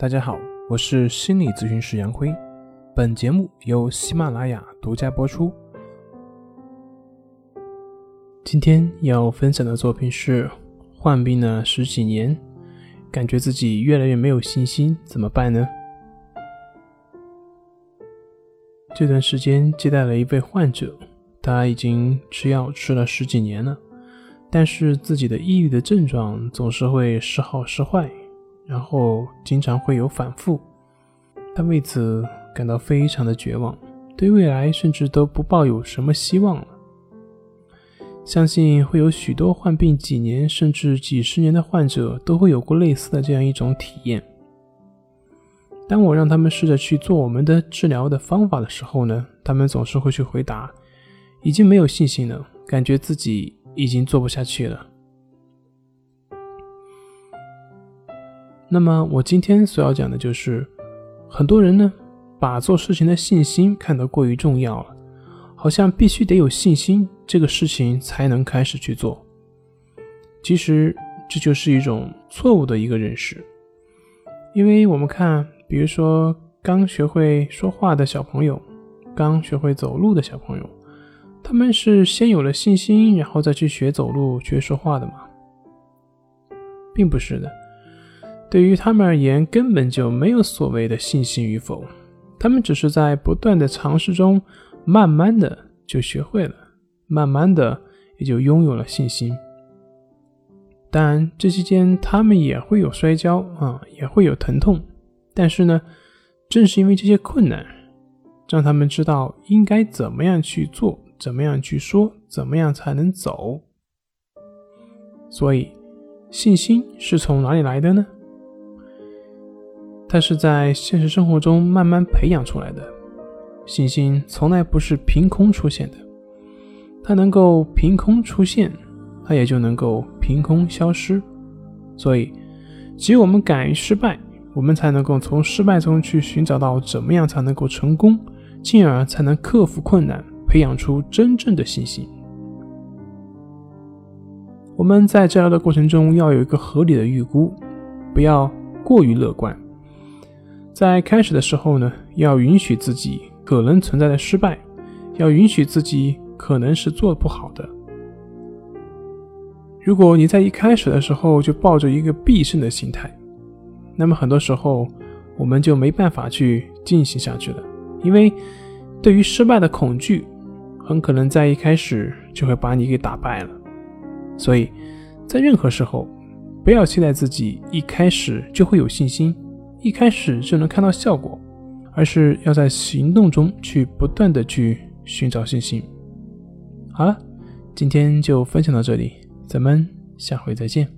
大家好，我是心理咨询师杨辉，本节目由喜马拉雅独家播出。今天要分享的作品是：患病了十几年，感觉自己越来越没有信心，怎么办呢？这段时间接待了一位患者，他已经吃药吃了十几年了，但是自己的抑郁的症状总是会时好时坏。然后经常会有反复，他为此感到非常的绝望，对未来甚至都不抱有什么希望了。相信会有许多患病几年甚至几十年的患者都会有过类似的这样一种体验。当我让他们试着去做我们的治疗的方法的时候呢，他们总是会去回答，已经没有信心了，感觉自己已经做不下去了。那么我今天所要讲的就是，很多人呢把做事情的信心看得过于重要了，好像必须得有信心，这个事情才能开始去做。其实这就是一种错误的一个认识，因为我们看，比如说刚学会说话的小朋友，刚学会走路的小朋友，他们是先有了信心，然后再去学走路、学说话的吗？并不是的。对于他们而言，根本就没有所谓的信心与否，他们只是在不断的尝试中，慢慢的就学会了，慢慢的也就拥有了信心。当然，这期间他们也会有摔跤啊，也会有疼痛，但是呢，正是因为这些困难，让他们知道应该怎么样去做，怎么样去说，怎么样才能走。所以，信心是从哪里来的呢？它是在现实生活中慢慢培养出来的，信心从来不是凭空出现的，它能够凭空出现，它也就能够凭空消失。所以，只有我们敢于失败，我们才能够从失败中去寻找到怎么样才能够成功，进而才能克服困难，培养出真正的信心。我们在治疗的过程中要有一个合理的预估，不要过于乐观。在开始的时候呢，要允许自己可能存在的失败，要允许自己可能是做不好的。如果你在一开始的时候就抱着一个必胜的心态，那么很多时候我们就没办法去进行下去了，因为对于失败的恐惧，很可能在一开始就会把你给打败了。所以在任何时候，不要期待自己一开始就会有信心。一开始就能看到效果，而是要在行动中去不断的去寻找信心。好了，今天就分享到这里，咱们下回再见。